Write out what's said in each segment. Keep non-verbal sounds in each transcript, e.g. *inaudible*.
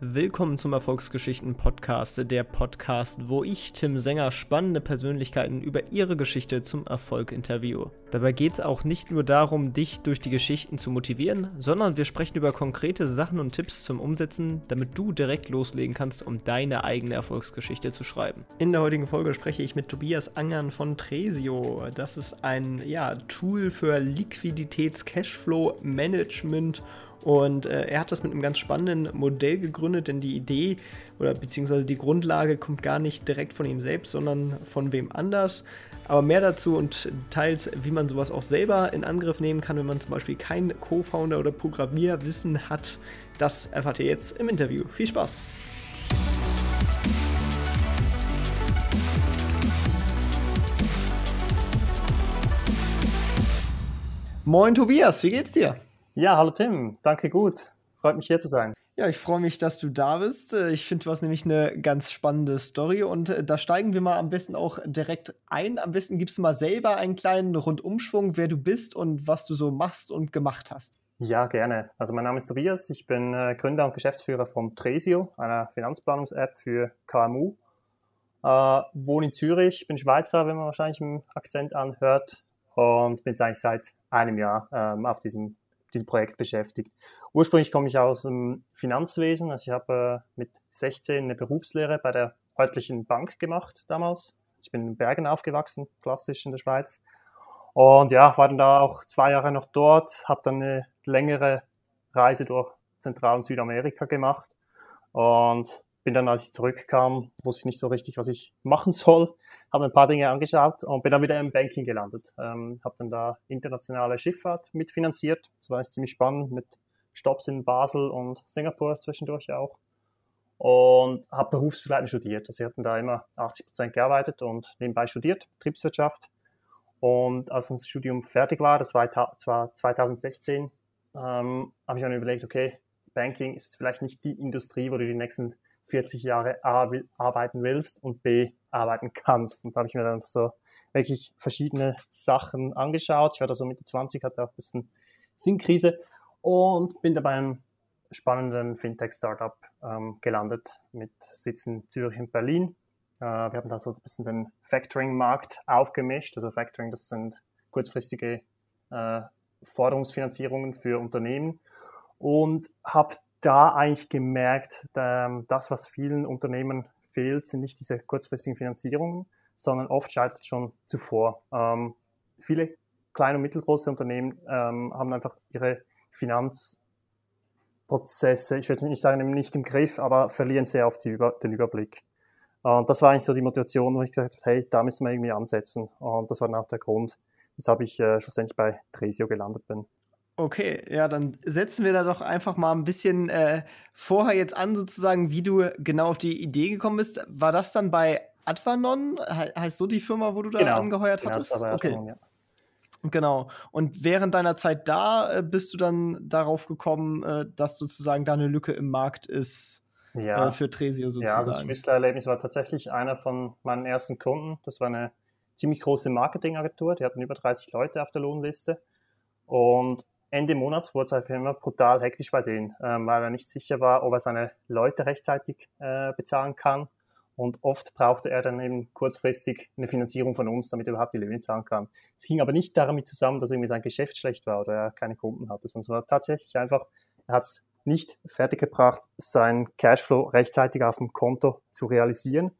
Willkommen zum Erfolgsgeschichten Podcast, der Podcast, wo ich, Tim Sänger, spannende Persönlichkeiten über ihre Geschichte zum Erfolg interviewe. Dabei geht es auch nicht nur darum, dich durch die Geschichten zu motivieren, sondern wir sprechen über konkrete Sachen und Tipps zum Umsetzen, damit du direkt loslegen kannst, um deine eigene Erfolgsgeschichte zu schreiben. In der heutigen Folge spreche ich mit Tobias Angern von Tresio. Das ist ein ja, Tool für Liquiditäts-Cashflow-Management und äh, er hat das mit einem ganz spannenden Modell gegründet, denn die Idee oder beziehungsweise die Grundlage kommt gar nicht direkt von ihm selbst, sondern von wem anders. Aber mehr dazu und teils, wie man sowas auch selber in Angriff nehmen kann, wenn man zum Beispiel kein Co-Founder oder Programmierwissen hat, das erfahrt ihr jetzt im Interview. Viel Spaß! Moin Tobias, wie geht's dir? Ja, hallo Tim, danke gut. Freut mich hier zu sein. Ja, ich freue mich, dass du da bist. Äh, ich finde, du hast nämlich eine ganz spannende Story und äh, da steigen wir mal am besten auch direkt ein. Am besten gibst du mal selber einen kleinen Rundumschwung, wer du bist und was du so machst und gemacht hast. Ja, gerne. Also mein Name ist Tobias, ich bin äh, Gründer und Geschäftsführer von Tresio, einer Finanzplanungs-App für KMU. Äh, wohne in Zürich, bin Schweizer, wenn man wahrscheinlich im Akzent anhört und bin jetzt eigentlich seit einem Jahr ähm, auf diesem diesem Projekt beschäftigt. Ursprünglich komme ich aus dem Finanzwesen, also ich habe äh, mit 16 eine Berufslehre bei der örtlichen Bank gemacht damals. Ich bin in Bergen aufgewachsen, klassisch in der Schweiz. Und ja, war dann da auch zwei Jahre noch dort, habe dann eine längere Reise durch Zentral- und Südamerika gemacht und bin dann, als ich zurückkam, wusste ich nicht so richtig, was ich *laughs* machen soll, habe ein paar Dinge angeschaut und bin dann wieder im Banking gelandet. Ähm, habe dann da internationale Schifffahrt mitfinanziert. Das war ziemlich spannend mit Stops in Basel und Singapur zwischendurch auch. Und habe berufsbegleitend studiert. Also ich habe da immer 80 Prozent gearbeitet und nebenbei studiert, Betriebswirtschaft. Und als das Studium fertig war, das war 2016, ähm, habe ich dann überlegt, okay, Banking ist vielleicht nicht die Industrie, wo du die nächsten 40 Jahre A arbeiten willst und B arbeiten kannst. Und da habe ich mir dann so wirklich verschiedene Sachen angeschaut. Ich war da so Mitte 20, hatte auch ein bisschen Sinnkrise und bin da beim spannenden Fintech-Startup ähm, gelandet mit Sitz in Zürich und Berlin. Äh, wir haben da so ein bisschen den Factoring-Markt aufgemischt. Also Factoring, das sind kurzfristige äh, Forderungsfinanzierungen für Unternehmen und habe da eigentlich gemerkt, ähm, das, was vielen Unternehmen fehlt, sind nicht diese kurzfristigen Finanzierungen, sondern oft scheitert schon zuvor. Ähm, viele kleine und mittelgroße Unternehmen ähm, haben einfach ihre Finanzprozesse, ich würde nicht sagen, nicht im Griff, aber verlieren sehr oft den Überblick. Und das war eigentlich so die Motivation, wo ich gesagt habe, hey, da müssen wir irgendwie ansetzen. Und das war dann auch der Grund, weshalb ich äh, schlussendlich bei Tresio gelandet bin. Okay, ja, dann setzen wir da doch einfach mal ein bisschen äh, vorher jetzt an, sozusagen, wie du genau auf die Idee gekommen bist. War das dann bei Advanon? He heißt so die Firma, wo du da genau. angeheuert genau, hattest? Bei okay. Advanon, ja. Genau. Und während deiner Zeit da äh, bist du dann darauf gekommen, äh, dass sozusagen da eine Lücke im Markt ist ja. Äh, für Tresio sozusagen. Ja, also das Schlüsselerlebnis war tatsächlich einer von meinen ersten Kunden. Das war eine ziemlich große Marketingagentur. Die hatten über 30 Leute auf der Lohnliste. Und Ende Monats wurde es einfach immer brutal hektisch bei denen, ähm, weil er nicht sicher war, ob er seine Leute rechtzeitig äh, bezahlen kann. Und oft brauchte er dann eben kurzfristig eine Finanzierung von uns, damit er überhaupt die Löhne zahlen kann. Es hing aber nicht damit zusammen, dass irgendwie sein Geschäft schlecht war oder er keine Kunden hatte, sondern es war tatsächlich einfach, er hat es nicht fertiggebracht, sein Cashflow rechtzeitig auf dem Konto zu realisieren,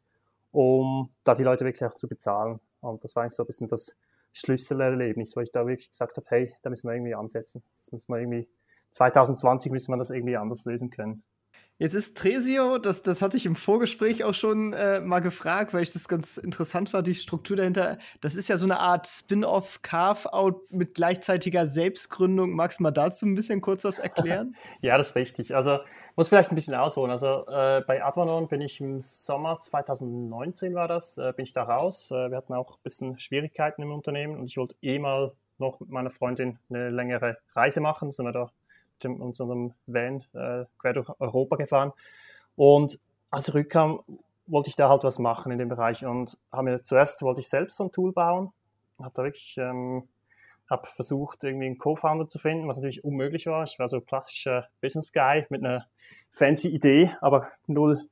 um da die Leute wirklich auch zu bezahlen. Und das war eigentlich so ein bisschen das Schlüsselerlebnis, wo ich da wirklich gesagt habe, hey, da müssen wir irgendwie ansetzen. Das müssen wir irgendwie, 2020 müssen wir das irgendwie anders lösen können. Jetzt ist Tresio, das, das hatte ich im Vorgespräch auch schon äh, mal gefragt, weil ich das ganz interessant war, die Struktur dahinter. Das ist ja so eine Art Spin-off, Carve-out mit gleichzeitiger Selbstgründung. Magst du mal dazu ein bisschen kurz was erklären? *laughs* ja, das ist richtig. Also muss vielleicht ein bisschen ausholen. Also äh, bei Advanon bin ich im Sommer 2019 war das, äh, bin ich da raus. Äh, wir hatten auch ein bisschen Schwierigkeiten im Unternehmen und ich wollte eh mal noch mit meiner Freundin eine längere Reise machen. Sind wir da mit unserem Van äh, quer durch Europa gefahren. Und als ich rückkam, wollte ich da halt was machen in dem Bereich und habe mir zuerst wollte ich selbst so ein Tool bauen, habe da wirklich ähm, habe versucht, irgendwie einen Co-Founder zu finden, was natürlich unmöglich war. Ich war so klassischer Business Guy mit einer fancy Idee, aber null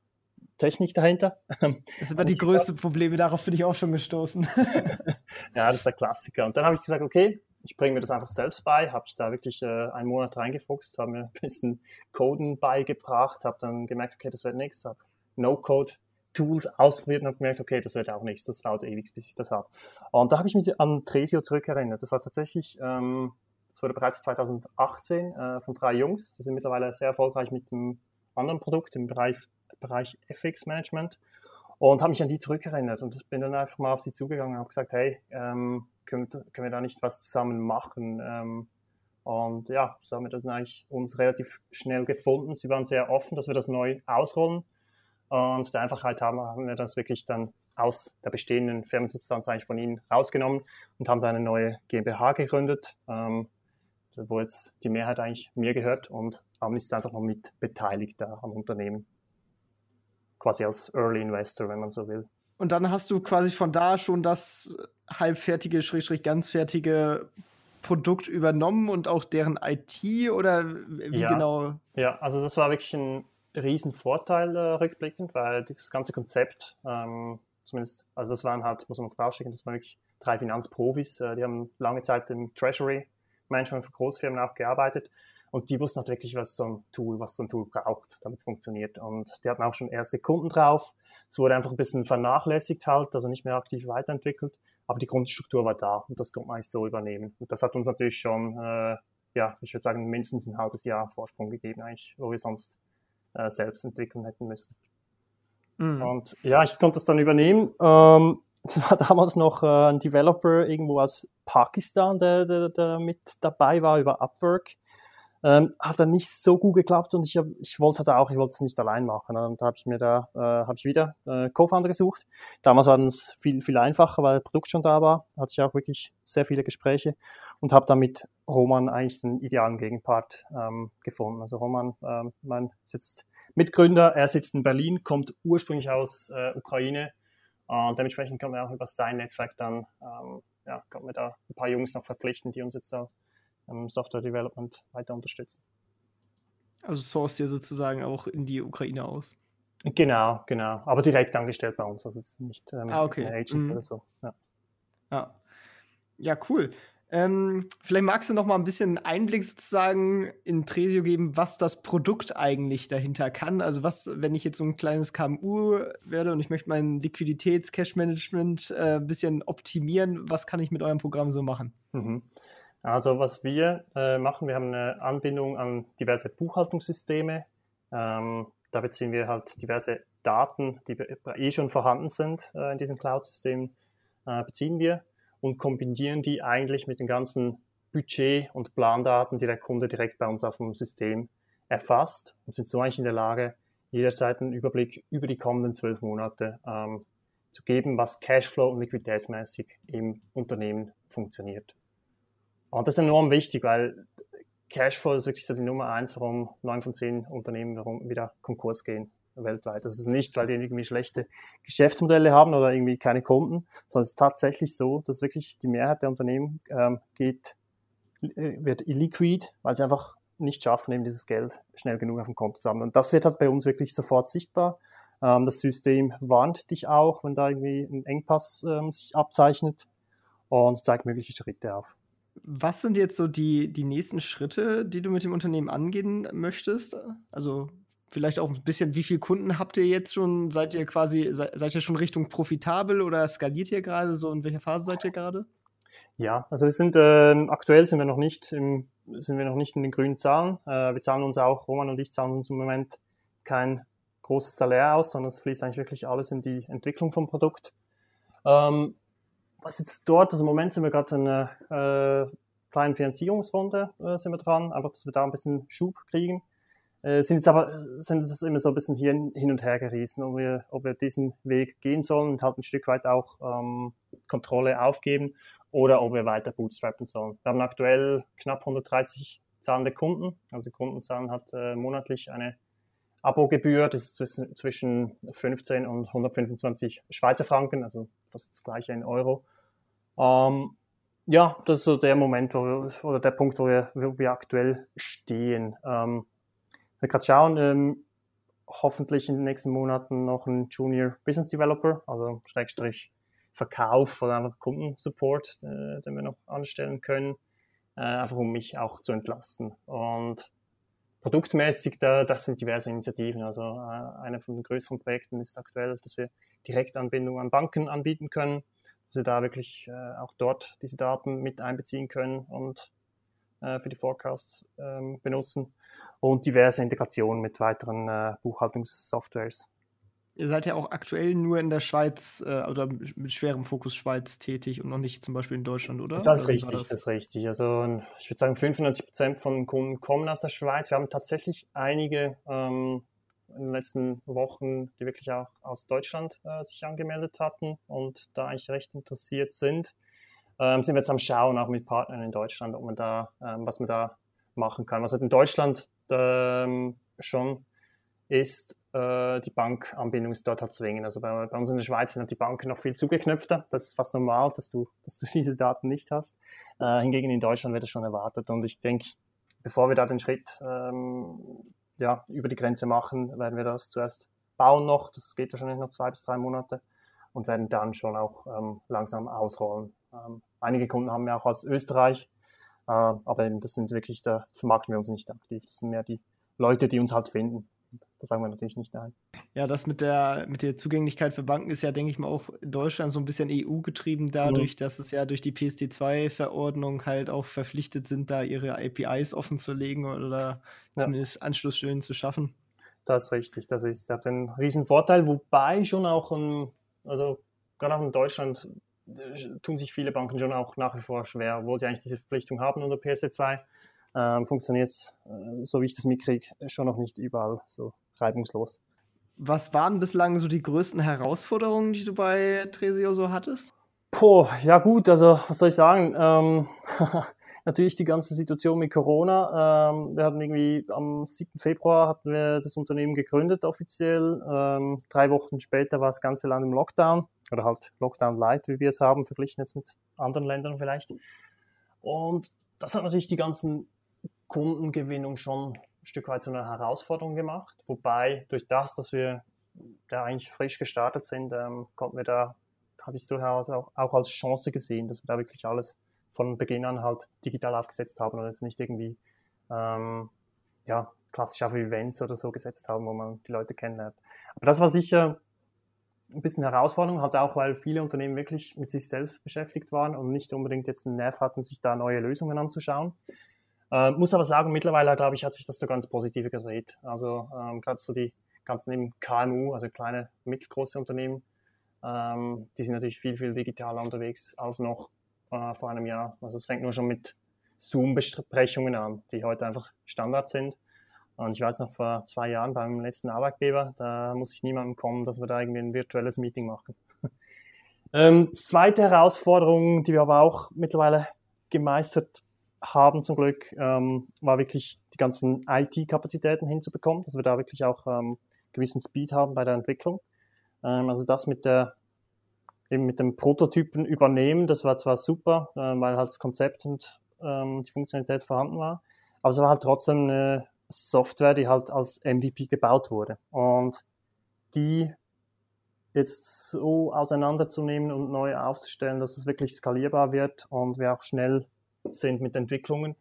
Technik dahinter. *laughs* Das sind immer die größten Probleme, darauf bin ich auch schon gestoßen. *laughs* ja, das ist der Klassiker. Und dann habe ich gesagt, okay, ich bringe mir das einfach selbst bei, habe da wirklich äh, einen Monat reingefuchst, habe mir *laughs* ein bisschen Coden beigebracht, habe dann gemerkt, okay, das wird nichts, habe No-Code Tools ausprobiert und habe gemerkt, okay, das wird auch nichts, das dauert ewig, bis ich das habe. Und da habe ich mich an Tresio zurückerinnert. Das war tatsächlich, ähm, das wurde bereits 2018 äh, von drei Jungs, die sind mittlerweile sehr erfolgreich mit einem anderen Produkt im Bereich, Bereich FX Management und habe mich an die zurückerinnert und bin dann einfach mal auf sie zugegangen und habe gesagt, hey, ähm, können, können wir da nicht was zusammen machen? Ähm, und ja, so haben wir dann eigentlich uns relativ schnell gefunden. Sie waren sehr offen, dass wir das neu ausrollen. Und der Einfachheit haben, haben wir das wirklich dann aus der bestehenden Firmensubstanz eigentlich von ihnen rausgenommen und haben da eine neue GmbH gegründet, ähm, wo jetzt die Mehrheit eigentlich mir gehört und Amni ist einfach noch mit beteiligt da am Unternehmen. Quasi als Early Investor, wenn man so will. Und dann hast du quasi von da schon das halbfertige, schrägstrich ganzfertige Produkt übernommen und auch deren IT oder wie ja, genau? Ja, also das war wirklich ein riesen Vorteil äh, rückblickend, weil das ganze Konzept, ähm, zumindest, also das waren halt, muss man vorausschicken, das waren wirklich drei Finanzprofis, äh, die haben lange Zeit im Treasury Management für Großfirmen auch gearbeitet und die wussten halt wirklich, was so ein Tool, was so ein Tool braucht, damit es funktioniert. Und die hatten auch schon erste Kunden drauf. Es wurde einfach ein bisschen vernachlässigt halt, also nicht mehr aktiv weiterentwickelt. Aber die Grundstruktur war da und das konnte man eigentlich so übernehmen. Und das hat uns natürlich schon, äh, ja, ich würde sagen, mindestens ein halbes Jahr Vorsprung gegeben, eigentlich, wo wir sonst äh, selbst entwickeln hätten müssen. Mhm. Und ja, ich konnte das dann übernehmen. Ähm, *laughs* es war damals noch äh, ein Developer irgendwo aus Pakistan, der, der, der mit dabei war über Upwork. Ähm, hat dann nicht so gut geklappt und ich, hab, ich wollte da auch, ich wollte es nicht allein machen. Und da habe ich mir da, äh, habe ich wieder äh, Co-Founder gesucht. Damals war es viel, viel einfacher, weil das Produkt schon da war. Hatte ich auch wirklich sehr viele Gespräche und habe dann mit Roman eigentlich den idealen Gegenpart ähm, gefunden. Also Roman, ähm, mein sitzt Mitgründer, er sitzt in Berlin, kommt ursprünglich aus äh, Ukraine und dementsprechend können wir auch über sein Netzwerk dann, ähm, ja, können wir da ein paar Jungs noch verpflichten, die uns jetzt da im Software Development weiter unterstützen. Also source ihr sozusagen auch in die Ukraine aus? Genau, genau. Aber direkt angestellt bei uns, also jetzt nicht ähm, ah, okay. Agents mhm. oder so. Ja. ja. ja, cool. Ähm, vielleicht magst du noch mal ein bisschen Einblick sozusagen in Tresio geben, was das Produkt eigentlich dahinter kann. Also was, wenn ich jetzt so ein kleines KMU werde und ich möchte mein Liquiditäts-Cash-Management äh, ein bisschen optimieren, was kann ich mit eurem Programm so machen? Mhm. Also was wir äh, machen, wir haben eine Anbindung an diverse Buchhaltungssysteme. Ähm, da beziehen wir halt diverse Daten, die eh schon vorhanden sind äh, in diesen Cloud-Systemen, äh, beziehen wir und kombinieren die eigentlich mit den ganzen Budget- und Plandaten, die der Kunde direkt bei uns auf dem System erfasst und sind so eigentlich in der Lage, jederzeit einen Überblick über die kommenden zwölf Monate ähm, zu geben, was Cashflow und liquiditätsmäßig im Unternehmen funktioniert. Und das ist enorm wichtig, weil Cashflow ist wirklich so die Nummer eins, warum neun von zehn Unternehmen warum wieder Konkurs gehen weltweit. Das ist nicht, weil die irgendwie schlechte Geschäftsmodelle haben oder irgendwie keine Kunden, sondern es ist tatsächlich so, dass wirklich die Mehrheit der Unternehmen ähm, geht, äh, wird illiquid, weil sie einfach nicht schaffen, eben dieses Geld schnell genug auf dem Konto zu haben. Und das wird halt bei uns wirklich sofort sichtbar. Ähm, das System warnt dich auch, wenn da irgendwie ein Engpass ähm, sich abzeichnet und zeigt mögliche Schritte auf. Was sind jetzt so die, die nächsten Schritte, die du mit dem Unternehmen angehen möchtest? Also vielleicht auch ein bisschen, wie viele Kunden habt ihr jetzt schon? Seid ihr quasi, seid, ihr schon Richtung profitabel oder skaliert ihr gerade so? In welcher Phase seid ihr gerade? Ja, also wir sind äh, aktuell sind wir noch nicht im, sind wir noch nicht in den grünen Zahlen. Äh, wir zahlen uns auch, Roman und ich zahlen uns im Moment kein großes Salär aus, sondern es fließt eigentlich wirklich alles in die Entwicklung vom Produkt. Ähm, was jetzt dort, also im Moment sind wir gerade in einer äh, kleinen Finanzierungsrunde äh, sind wir dran, einfach, dass wir da ein bisschen Schub kriegen. Äh, sind jetzt aber sind es immer so ein bisschen hier hin und her gerissen, ob wir, ob wir diesen Weg gehen sollen und halt ein Stück weit auch ähm, Kontrolle aufgeben oder ob wir weiter bootstrappen sollen. Wir haben aktuell knapp 130 zahlende Kunden, also Kunden zahlen hat äh, monatlich eine Abogebühr, das ist zwischen 15 und 125 Schweizer Franken, also fast das gleiche in Euro. Ähm, ja, das ist so der Moment wo wir, oder der Punkt, wo wir, wo wir aktuell stehen. Ähm, wir gerade schauen, ähm, hoffentlich in den nächsten Monaten noch ein Junior Business Developer, also Schrägstrich Verkauf oder einfach Kundensupport, äh, den wir noch anstellen können, äh, einfach um mich auch zu entlasten. Und produktmäßig, da, das sind diverse Initiativen. Also äh, einer von den größeren Projekten ist aktuell, dass wir Direktanbindung an Banken anbieten können, dass wir da wirklich äh, auch dort diese Daten mit einbeziehen können und äh, für die Forecasts ähm, benutzen und diverse Integrationen mit weiteren äh, Buchhaltungssoftwares. Ihr seid ja auch aktuell nur in der Schweiz äh, oder mit schwerem Fokus Schweiz tätig und noch nicht zum Beispiel in Deutschland, oder? Das ist richtig, das? das? ist richtig. Also ich würde sagen, 95 Prozent von Kunden kommen aus der Schweiz. Wir haben tatsächlich einige ähm, in den letzten Wochen, die wirklich auch aus Deutschland äh, sich angemeldet hatten und da eigentlich recht interessiert sind. Ähm, sind wir jetzt am Schauen, auch mit Partnern in Deutschland, ob man da, ähm, was man da machen kann. Was halt in Deutschland ähm, schon ist, äh, die Bankanbindung ist dort halt zwingend. Also bei, bei, uns in der Schweiz sind halt die Banken noch viel zugeknöpfter. Das ist fast normal, dass du, *laughs* dass du diese Daten nicht hast. Äh, hingegen in Deutschland wird das schon erwartet. Und ich denke, bevor wir da den Schritt ähm, ja, über die Grenze machen, werden wir das zuerst bauen noch. Das geht wahrscheinlich noch zwei bis drei Monate und werden dann schon auch ähm, langsam ausrollen. Ähm, einige Kunden haben wir auch aus Österreich, äh, aber eben das sind wirklich, da vermarkten wir uns nicht aktiv. Das sind mehr die Leute, die uns halt finden. Das sagen wir natürlich nicht nein. Ja, das mit der, mit der Zugänglichkeit für Banken ist ja, denke ich mal, auch in Deutschland so ein bisschen EU-getrieben, dadurch, mhm. dass es ja durch die PSD2-Verordnung halt auch verpflichtet sind, da ihre APIs offen zu legen oder ja. zumindest Anschlussstellen zu schaffen. Das ist richtig, das ist das ein Riesenvorteil, wobei schon auch, ein, also gerade auch in Deutschland äh, tun sich viele Banken schon auch nach wie vor schwer, obwohl sie eigentlich diese Verpflichtung haben unter PSD2 ähm, funktioniert es, äh, so wie ich das mitkriege, schon noch nicht überall so reibungslos. Was waren bislang so die größten Herausforderungen, die du bei Tresio so hattest? Boah, ja gut, also was soll ich sagen? Ähm, *laughs* natürlich die ganze Situation mit Corona. Ähm, wir hatten irgendwie am 7. Februar hatten wir das Unternehmen gegründet offiziell. Ähm, drei Wochen später war das ganze Land im Lockdown oder halt Lockdown Light, wie wir es haben, verglichen jetzt mit anderen Ländern vielleicht. Und das hat natürlich die ganzen Kundengewinnung schon Stück weit zu einer Herausforderung gemacht. Wobei durch das, dass wir da eigentlich frisch gestartet sind, ähm, konnten wir da, habe ich es durchaus auch, auch, als Chance gesehen, dass wir da wirklich alles von Beginn an halt digital aufgesetzt haben und es nicht irgendwie ähm, ja, klassisch auf Events oder so gesetzt haben, wo man die Leute kennenlernt. Aber das war sicher ein bisschen Herausforderung, halt auch, weil viele Unternehmen wirklich mit sich selbst beschäftigt waren und nicht unbedingt jetzt einen Nerv hatten, sich da neue Lösungen anzuschauen. Äh, muss aber sagen, mittlerweile, glaube ich, hat sich das so ganz positiv gedreht. Also ähm, gerade so die ganzen eben KMU, also kleine, mittelgroße Unternehmen, ähm, die sind natürlich viel, viel digitaler unterwegs als noch äh, vor einem Jahr. Also es fängt nur schon mit Zoom-Besprechungen an, die heute einfach Standard sind. Und ich weiß noch, vor zwei Jahren beim letzten Arbeitgeber, da muss ich niemandem kommen, dass wir da irgendwie ein virtuelles Meeting machen. *laughs* ähm, zweite Herausforderung, die wir aber auch mittlerweile gemeistert haben zum Glück, ähm, war wirklich die ganzen IT-Kapazitäten hinzubekommen, dass wir da wirklich auch ähm, gewissen Speed haben bei der Entwicklung. Ähm, also das mit der eben mit dem Prototypen übernehmen, das war zwar super, äh, weil halt das Konzept und ähm, die Funktionalität vorhanden war, aber es war halt trotzdem eine Software, die halt als MVP gebaut wurde. Und die jetzt so auseinanderzunehmen und neu aufzustellen, dass es wirklich skalierbar wird und wir auch schnell sind mit Entwicklungen.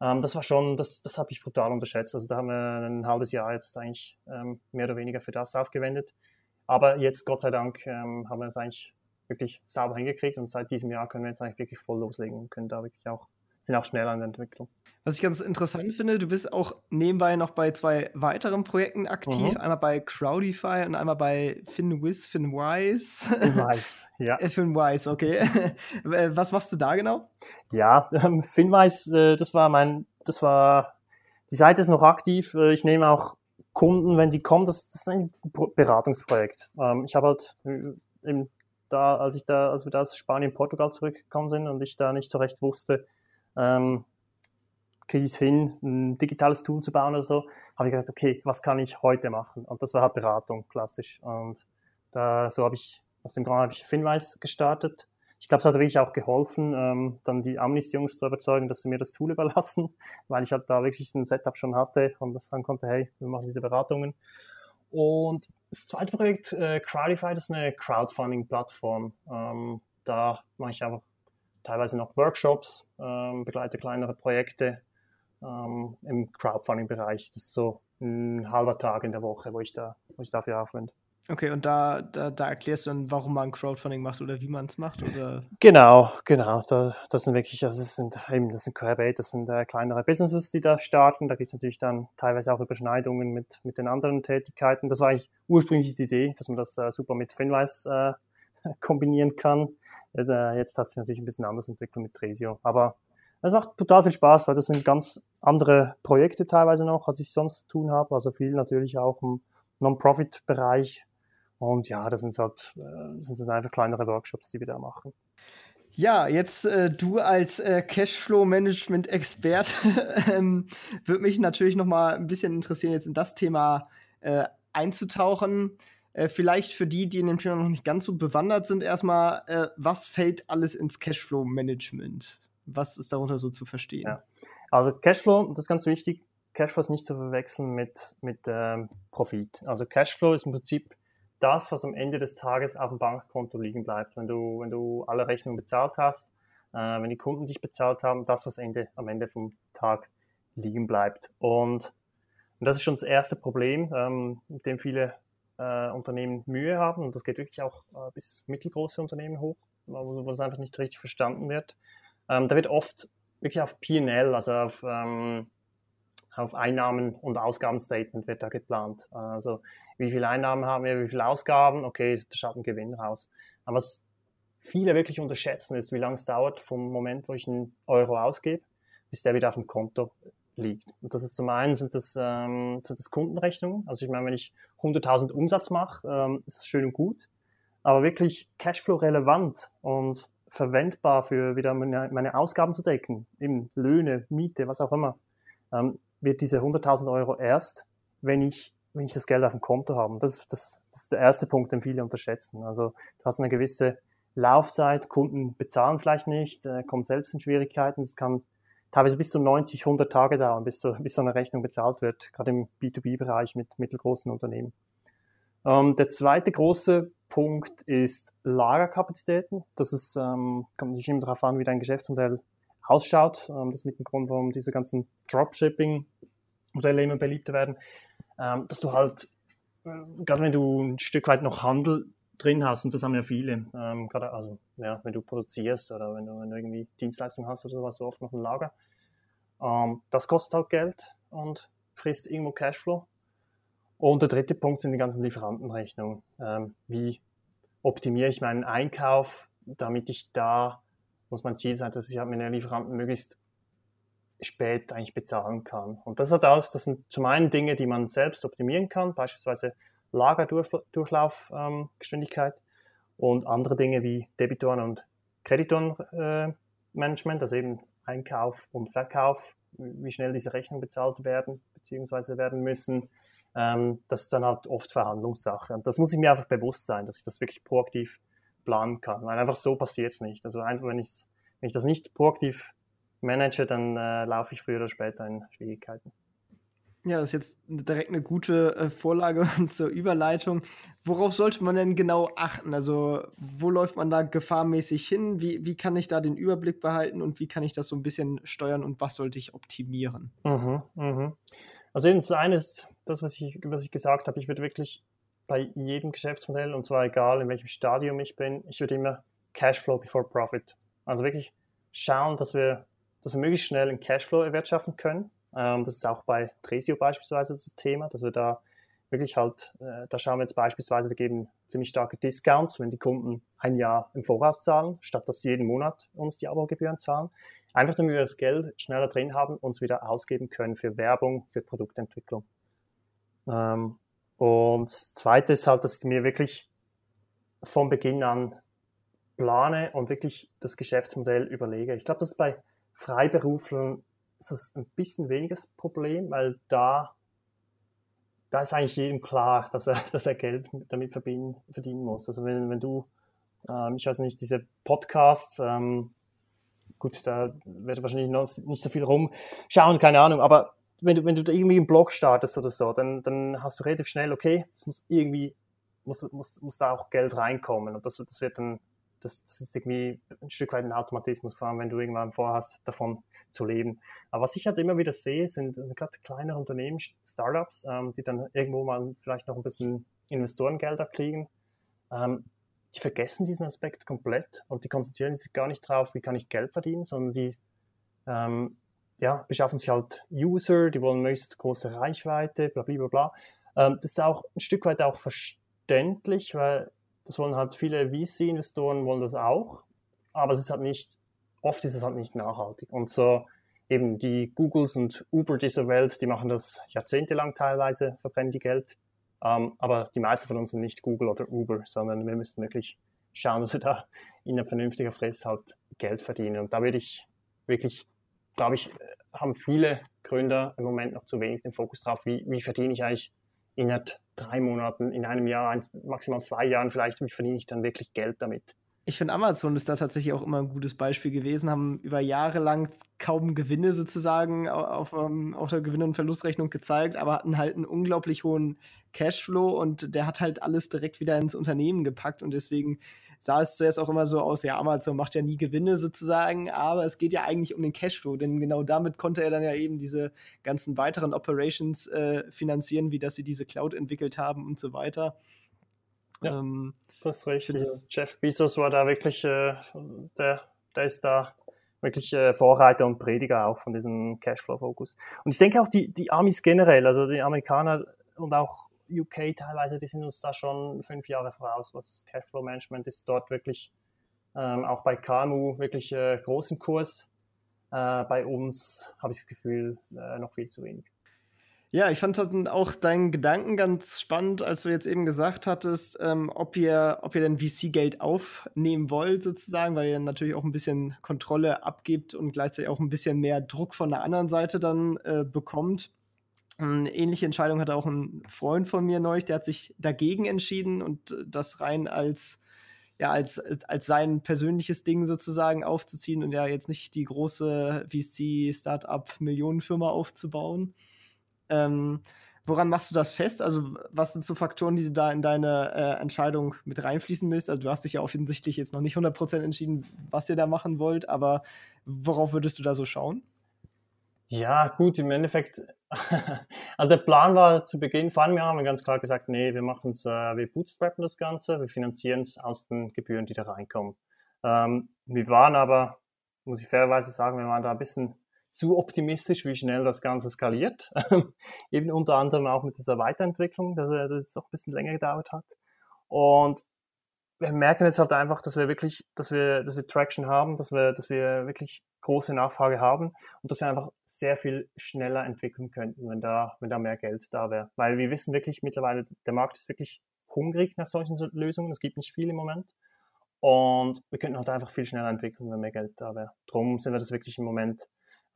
Ähm, das war schon, das, das habe ich brutal unterschätzt. Also da haben wir ein halbes Jahr jetzt eigentlich ähm, mehr oder weniger für das aufgewendet. Aber jetzt, Gott sei Dank, ähm, haben wir es eigentlich wirklich sauber hingekriegt und seit diesem Jahr können wir jetzt eigentlich wirklich voll loslegen und können da wirklich auch, sind auch schneller in der Entwicklung. Was ich ganz interessant finde, du bist auch nebenbei noch bei zwei weiteren Projekten aktiv. Mhm. Einmal bei Crowdify und einmal bei FinWiz, FinWise. FinWise, *laughs* ja. Äh, FinWise, okay. *laughs* Äh, was machst du da genau? Ja, ähm, FinWise, äh, das war mein, das war, die Seite ist noch aktiv. Äh, ich nehme auch Kunden, wenn die kommen, das, das ist ein Beratungsprojekt. Ähm, ich habe halt eben da, als ich da, als wir da aus Spanien, Portugal zurückgekommen sind und ich da nicht so recht wusste, ähm, kriege ich es hin, ein digitales Tool zu bauen oder so, habe ich gesagt, okay, was kann ich heute machen? Und das war halt Beratung, klassisch. Und da, so habe ich, aus dem Grund habe ich Finwise gestartet. ich glaube, es hat wirklich auch geholfen, ähm, dann die Amnis-Jungs zu überzeugen, dass sie mir das Tool *laughs* überlassen, weil ich halt da wirklich ein Setup schon hatte und sagen konnte, hey, wir machen diese Beratungen. Und das zweite Projekt, äh, Crowdify, das ist eine Crowdfunding-Plattform. Ähm, da mache ich einfach teilweise noch Workshops, ähm, begleite kleinere Projekte ähm, im Crowdfunding-Bereich. Das ist so ein halber Tag in der Woche, wo ich, da, wo ich dafür aufwende. Okay, und da, da, da erklärst du dann, warum man Crowdfunding macht oder wie man es macht? Oder? Genau, genau. Da, das sind wirklich, also das sind eben, das sind Querbait, das sind äh, kleinere Businesses, die da starten. Da gibt es natürlich dann teilweise auch Überschneidungen mit, mit den anderen Tätigkeiten. Das war eigentlich ursprünglich die Idee, dass man das äh, super mit Finwise äh, *laughs* kombinieren kann. Äh, jetzt hat sich natürlich ein bisschen anders entwickelt mit Tresio. Aber es macht total viel Spaß, weil das sind ganz andere Projekte teilweise noch, als ich sonst zu tun habe. Also viel natürlich auch im Non-Profit-Bereich, und ja, das sind halt, äh, sind einfach kleinere Workshops, die wir da machen. Ja, jetzt äh, du als äh, Cashflow-Management-Expert *laughs* ähm, würde mich natürlich noch mal ein bisschen interessieren, jetzt in das Thema äh, einzutauchen. Äh, vielleicht für die, die in dem Thema noch nicht ganz so bewandert sind, erstmal, äh, was fällt alles ins Cashflow-Management? Was ist darunter so zu verstehen? Ja. Also Cashflow, das ist ganz wichtig. Cashflow ist nicht zu verwechseln mit, mit ähm, Profit. Also Cashflow ist im Prinzip das, was am Ende des Tages auf dem Bankkonto liegen bleibt. Wenn du, wenn du alle Rechnungen bezahlt hast, äh, wenn die Kunden dich bezahlt haben, das, was Ende, am Ende vom Tag liegen bleibt. Und, und das ist schon das erste Problem, ähm, mit dem viele äh, Unternehmen Mühe haben. Und das geht wirklich auch äh, bis mittelgroße Unternehmen hoch, wo, es einfach nicht richtig verstanden wird. Ähm, da wird oft wirklich auf PL, also auf ähm, auf Einnahmen- und Ausgabenstatement wird da geplant. Also wie viele Einnahmen haben wir, wie viele Ausgaben, okay, da schaut ein Gewinn raus. Aber was viele wirklich unterschätzen ist, wie lange es dauert vom Moment, wo ich einen Euro ausgebe, bis der wieder auf dem Konto liegt. Und das ist zum einen sind das, ähm, sind das Kundenrechnungen. Also ich meine, wenn ich 100.000 Umsatz mache, ähm, ist es schön und gut. Aber wirklich Cashflow relevant und verwendbar für wieder meine, meine Ausgaben zu decken, eben Löhne, Miete, was auch immer, ähm, wird diese 100.000 Euro erst, wenn ich, wenn ich das Geld auf dem Konto habe. Das, das, das ist der erste Punkt, den viele unterschätzen. Also du hast eine gewisse Laufzeit, Kunden bezahlen vielleicht nicht, äh, kommen selbst in Schwierigkeiten. Das kann teilweise bis zu 90, 100 Tage dauern, bis so, bis so eine Rechnung bezahlt wird, gerade im B2B-Bereich mit mittelgroßen Unternehmen. Ähm, der zweite große Punkt ist Lagerkapazitäten. Das ist, ähm, kommt natürlich immer darauf an, wie dein Geschäftsmodell ausschaut. Ähm, das ist mit dem Grund, warum diese ganzen Dropshipping-Modelle immer beliebter werden, ähm, dass du halt, äh, gerade wenn du ein Stück weit noch Handel drin hast, und das haben ja viele, ähm, gerade also ja, wenn du produzierst oder wenn du, wenn du irgendwie Dienstleistungen hast oder sowas, so oft noch ein Lager, ähm, das kostet halt Geld und frisst irgendwo Cashflow. Und der dritte Punkt sind die ganzen Lieferantenrechnungen. Ähm, wie optimiere ich meinen Einkauf, damit ich da muss mein Ziel sein, dass ich halt meine Lieferanten möglichst spät eigentlich bezahlen kann. Und das hat alles, das sind zum einen Dinge, die man selbst optimieren kann, beispielsweise Lagerdurchlaufgeschwindigkeit ähm, und andere Dinge wie Debitoren und Kreditorenmanagement, äh, also eben Einkauf und Verkauf, wie schnell diese Rechnungen bezahlt werden bzw. werden müssen. Ähm, das ist dann halt oft Verhandlungssache. Und das muss ich mir einfach bewusst sein, dass ich das wirklich proaktiv planen kann. Weil einfach so passiert es nicht. Also einfach, wenn ich, wenn ich das nicht proaktiv manage, dann äh, laufe ich früher oder später in Schwierigkeiten. Ja, das ist jetzt direkt eine gute äh, Vorlage *laughs* zur Überleitung. Worauf sollte man denn genau achten? Also, wo läuft man da gefahrmäßig hin? Wie, wie kann ich da den Überblick behalten und wie kann ich das so ein bisschen steuern und was sollte ich optimieren? Mhm, mh. Also, eben das eine ist das, was ich, was ich gesagt habe. Ich würde wirklich bei jedem Geschäftsmodell, und zwar egal in welchem Stadium ich bin, ich würde immer Cashflow before Profit. Also wirklich schauen, dass wir, dass wir möglichst schnell einen Cashflow erwirtschaften können. Ähm, das ist auch bei Tresio beispielsweise das Thema, dass wir da wirklich halt, äh, da schauen wir jetzt beispielsweise, wir geben ziemlich starke Discounts, wenn die Kunden ein Jahr im Voraus zahlen, statt dass sie jeden Monat uns die Abogebühren zahlen. Einfach damit wir das Geld schneller drin haben, und uns wieder ausgeben können für Werbung, für Produktentwicklung. Ähm, und das Zweite ist halt, dass ich mir wirklich von Beginn an plane und wirklich das Geschäftsmodell überlege. Ich glaube, das ist bei Freiberuflern ist das ein bisschen weniger Problem, weil da, da ist eigentlich jedem klar, dass er, *laughs* dass er Geld damit verdienen, verdienen muss. Also wenn, wenn du Ähm, ich weiß nicht, diese Podcasts, ähm, gut, da werde wahrscheinlich noch nicht so viel rumschauen, keine Ahnung, aber wenn du, wenn du irgendwie einen Blog startest oder so, dann, dann hast du relativ schnell, okay, es muss irgendwie, muss, muss, muss da auch Geld reinkommen und das, das wird dann, das, das ist irgendwie ein Stück weit ein Automatismus, vor allem wenn du irgendwann vorhast, davon zu leben. Aber was ich halt immer wieder sehe, sind, sind gerade kleinere Unternehmen, Startups, ähm, die dann irgendwo mal vielleicht noch ein bisschen Investorengelder kriegen. Ähm, die vergessen diesen Aspekt komplett und die konzentrieren sich gar nicht drauf, wie kann ich Geld verdienen, sondern die ähm, ja, beschaffen sich halt User, die wollen möglichst große Reichweite, bla bla bla. Ähm, das ist auch ein Stück weit auch verständlich, weil das wollen halt viele VC-Investoren wollen das auch, aber es ist halt nicht, oft ist es halt nicht nachhaltig. Und so eben die Googles und Uber dieser Welt, die machen das jahrzehntelang teilweise, verbrennen die Geld. Ähm, aber die meisten von uns sind nicht Google oder Uber, sondern wir müssen wirklich schauen, dass wir da in einer vernünftigen Frist halt Geld verdienen. Und da würde ich wirklich, glaube ich, haben viele Gründer im Moment noch zu wenig den Fokus drauf, wie, wie verdiene ich eigentlich innerhalb drei Monaten, in einem Jahr, maximal zwei Jahren vielleicht, wie verdiene ich dann wirklich Geld damit? Ich finde, Amazon ist da tatsächlich auch immer ein gutes Beispiel gewesen, haben über Jahre lang kaum Gewinne sozusagen auf, ähm, auf der Gewinn- und Verlustrechnung gezeigt, aber hatten halt einen unglaublich hohen Cashflow und der hat halt alles direkt wieder ins Unternehmen gepackt und deswegen sah es zuerst auch immer so aus, ja, Amazon macht ja nie Gewinne sozusagen, aber es geht ja eigentlich um den Cashflow, denn genau damit konnte er dann ja eben diese ganzen weiteren Operations äh, finanzieren, wie dass sie diese Cloud entwickelt haben und so weiter. Ja, ähm, das ist richtig. Das Jeff Bezos war da wirklich, äh, der, der ist da wirklich äh, Vorreiter und Prediger auch von diesem Cashflow-Fokus. Und ich denke auch die, die Amis generell, also die Amerikaner und auch UK teilweise, die sind uns da schon fünf Jahre voraus, was Cashflow Management ist dort wirklich ähm, auch bei KMU wirklich äh, groß im Kurs. Äh, bei uns habe ich das Gefühl, äh, noch viel zu wenig. Ja, ich fand auch deinen Gedanken ganz spannend, als du jetzt eben gesagt hattest, ähm, ob ihr, ob ihr denn VC-Geld aufnehmen wollt, sozusagen, weil ihr natürlich auch ein bisschen Kontrolle abgibt und gleichzeitig auch ein bisschen mehr Druck von der anderen Seite dann äh, bekommt. Eine ähnliche Entscheidung hatte auch ein Freund von mir neulich, der hat sich dagegen entschieden und das rein als, ja, als, als sein persönliches Ding sozusagen aufzuziehen und ja jetzt nicht die große VC-Startup-Millionenfirma aufzubauen. Ähm, woran machst du das fest? Also, was sind so Faktoren, die du da in deine äh, Entscheidung mit reinfließen willst? Also, du hast dich ja offensichtlich jetzt noch nicht 100% entschieden, was ihr da machen wollt, aber worauf würdest du da so schauen? Ja, gut, im Endeffekt, *laughs* also der Plan war zu Beginn, vor einem Jahr haben wir ganz klar gesagt, nee, wir machen es, äh, wir bootstrappen das Ganze, wir finanzieren es aus den Gebühren, die da reinkommen. Ähm, wir waren aber, muss ich fairerweise sagen, wir waren da ein bisschen zu optimistisch, wie schnell das Ganze skaliert. *laughs* Eben unter anderem auch mit dieser Weiterentwicklung, dass das jetzt auch ein bisschen länger gedauert hat. Und wir merken jetzt halt einfach, dass wir wirklich, dass wir, dass wir Traction haben, dass wir, dass wir wirklich große Nachfrage haben und dass wir einfach sehr viel schneller entwickeln könnten, wenn da, wenn da mehr Geld da wäre. Weil wir wissen wirklich mittlerweile, der Markt ist wirklich hungrig nach solchen Lösungen. Es gibt nicht viel im Moment. Und wir könnten halt einfach viel schneller entwickeln, wenn mehr Geld da wäre. Drum sind wir das wirklich im Moment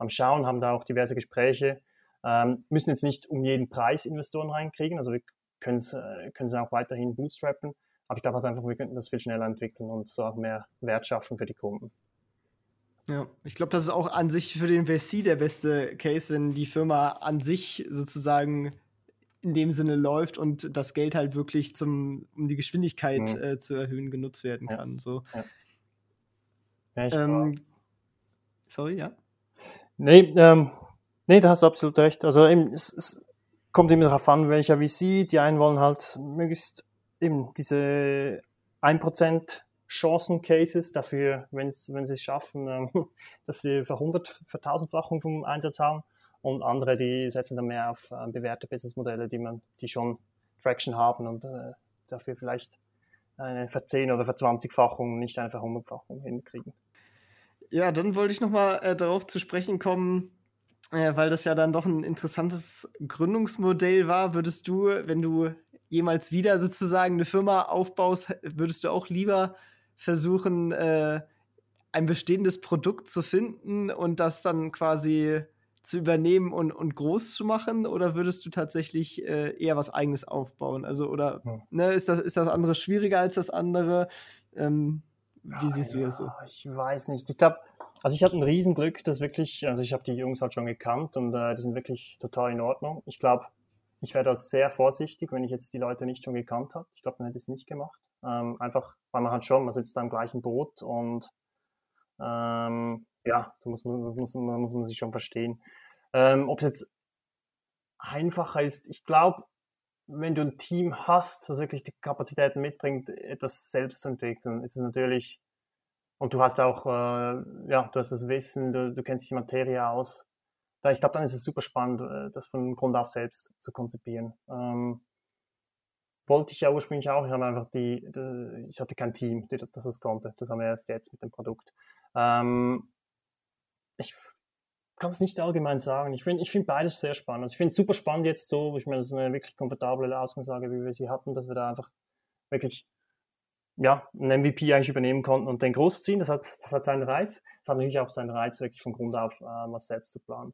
am Schauen, haben da auch diverse Gespräche, ähm, müssen jetzt nicht um jeden Preis Investoren reinkriegen, also wir können es äh, auch weiterhin bootstrappen, aber ich glaube halt einfach, wir könnten das viel schneller entwickeln und so auch mehr Wert schaffen für die Kunden. Ja, ich glaube, das ist auch an sich für den VC der beste Case, wenn die Firma an sich sozusagen in dem Sinne läuft und das Geld halt wirklich zum, um die Geschwindigkeit mhm. äh, zu erhöhen, genutzt werden kann. Ja. So. Ja. Ja, ähm, sorry, ja. Nee, ähm, nee, da hast du absolut recht. Also eben, es, es kommt immer darauf an, welcher VC. Die einen wollen halt möglichst eben diese 1% Chancen-Cases dafür, wenn sie es schaffen, ähm, *laughs* dass sie verhundert, vertausendfachung vom Einsatz haben. Und andere, die setzen dann mehr auf äh, bewährte Businessmodelle, die man, die schon Traction haben und äh, dafür vielleicht eine Verzehn- oder Verzwanzigfachung, nicht eine Verhundertfachung hinkriegen. Ja, dann wollte ich noch mal äh, darauf zu sprechen kommen, äh, weil das ja dann doch ein interessantes Gründungsmodell war. Würdest du, wenn du jemals wieder sozusagen eine Firma aufbaust, würdest du auch lieber versuchen, äh, ein bestehendes Produkt zu finden und das dann quasi zu übernehmen und, und groß zu machen? Oder würdest du tatsächlich äh, eher was Eigenes aufbauen? Also, oder hm. ne, ist, das, ist das andere schwieriger als das andere? Ähm, wie siehst du das so? Ich weiß nicht. Ich glaube, also ich hatte ein Riesenglück, dass wirklich, also ich habe die Jungs halt schon gekannt und äh, die sind wirklich total in Ordnung. Ich glaube, ich wäre da sehr vorsichtig, wenn ich jetzt die Leute nicht schon gekannt habe. Ich glaube, dann hätte ich es nicht gemacht. Ähm, einfach, weil man halt schon, man sitzt da im gleichen Boot und ähm, ja, da muss man, muss, muss man sich schon verstehen. Ähm, Ob es jetzt einfacher ist, ich glaube, wenn du ein Team hast, das wirklich die Kapazitäten mitbringt, etwas selbst zu entwickeln, ist es natürlich, und du hast auch, äh, ja, du hast das Wissen, du, du kennst die Materie aus. Da, ich glaube, dann ist es super spannend, äh, das von Grund auf selbst zu konzipieren. Ähm, wollte ich ja ursprünglich auch. Ich habe einfach die, die ich hatte kein Team, das das konnte. Das haben wir erst jetzt mit dem Produkt. Ähm, ich kann es nicht allgemein sagen. Ich finde ich find beides sehr spannend. Also ich finde es super spannend jetzt so, ich meine, das ist eine wirklich komfortable Ausgangslage, wie wir sie hatten, dass wir da einfach wirklich ja, ein MVP eigentlich übernehmen konnten und den großziehen. Das hat, das hat seinen Reiz. Das hat natürlich auch seinen Reiz, wirklich von Grund auf äh, was selbst zu planen.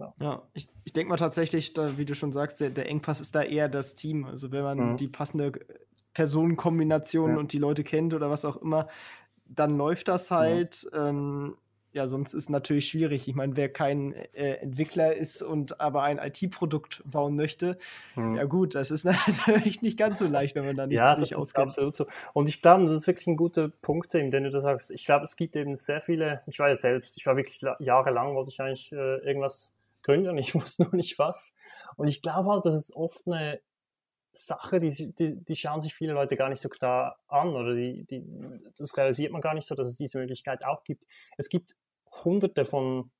Ja, ja ich, ich denke mal tatsächlich, da, wie du schon sagst, der, der, Engpass ist da eher das Team. Also wenn man mhm. die passende Personenkombination ja. und die Leute kennt oder was auch immer, dann läuft das halt. Ja. Ähm, ja, sonst ist es natürlich schwierig. Ich meine, wer kein äh, Entwickler ist und aber ein IT-Produkt bauen möchte, hm. ja gut, das ist *laughs* natürlich nicht ganz so leicht, wenn man da nicht ja, sich auskennt. Absolut so. Und ich glaube, das ist wirklich ein guter Punkt, den du da sagst. Ich glaube, es gibt eben sehr viele, ich war ja selbst, ich war wirklich jahrelang, wollte ich eigentlich äh, irgendwas gründen, *laughs* ich wusste nur nicht was. Und ich glaube halt, dass es oft eine Sache, die, die, die schauen sich viele Leute gar nicht so klar an oder die, die, das realisiert man gar nicht so, dass es diese Möglichkeit auch gibt. Es gibt hunderte von,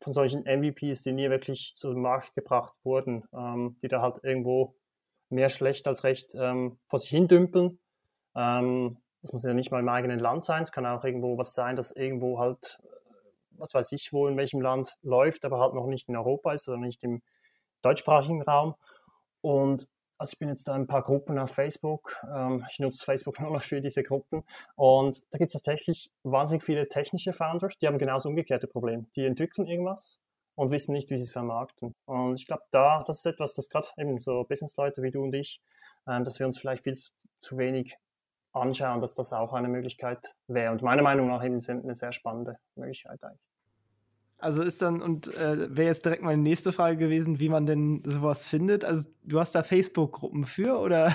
von solchen MVPs, die nie wirklich zum Markt gebracht wurden, ähm, die da halt irgendwo mehr schlecht als recht ähm, vor sich hin dümpeln. Ähm, das muss ja nicht mal im eigenen Land sein, es kann auch irgendwo was sein, das irgendwo halt, was weiß ich wo, in welchem Land läuft, aber halt noch nicht in Europa ist oder nicht im deutschsprachigen Raum. Und also ich bin jetzt da in ein paar Gruppen auf Facebook. Ähm, ich nutze Facebook *laughs* nur noch für diese Gruppen. Und da gibt es tatsächlich wahnsinnig viele technische Founders, die haben genau das umgekehrte Problem. Die entwickeln irgendwas und wissen nicht, wie sie es vermarkten. Und ich glaube, da, das ist etwas, das gerade eben so Businessleute wie du und ich, ähm, dass wir uns vielleicht viel zu, zu wenig anschauen, dass das auch eine Möglichkeit wäre. Und meiner Meinung nach eben eine sehr spannende Möglichkeit eigentlich. Also ist dann, und äh, wäre jetzt direkt meine nächste Frage gewesen, wie man denn sowas findet. Also du hast da Facebook-Gruppen für oder?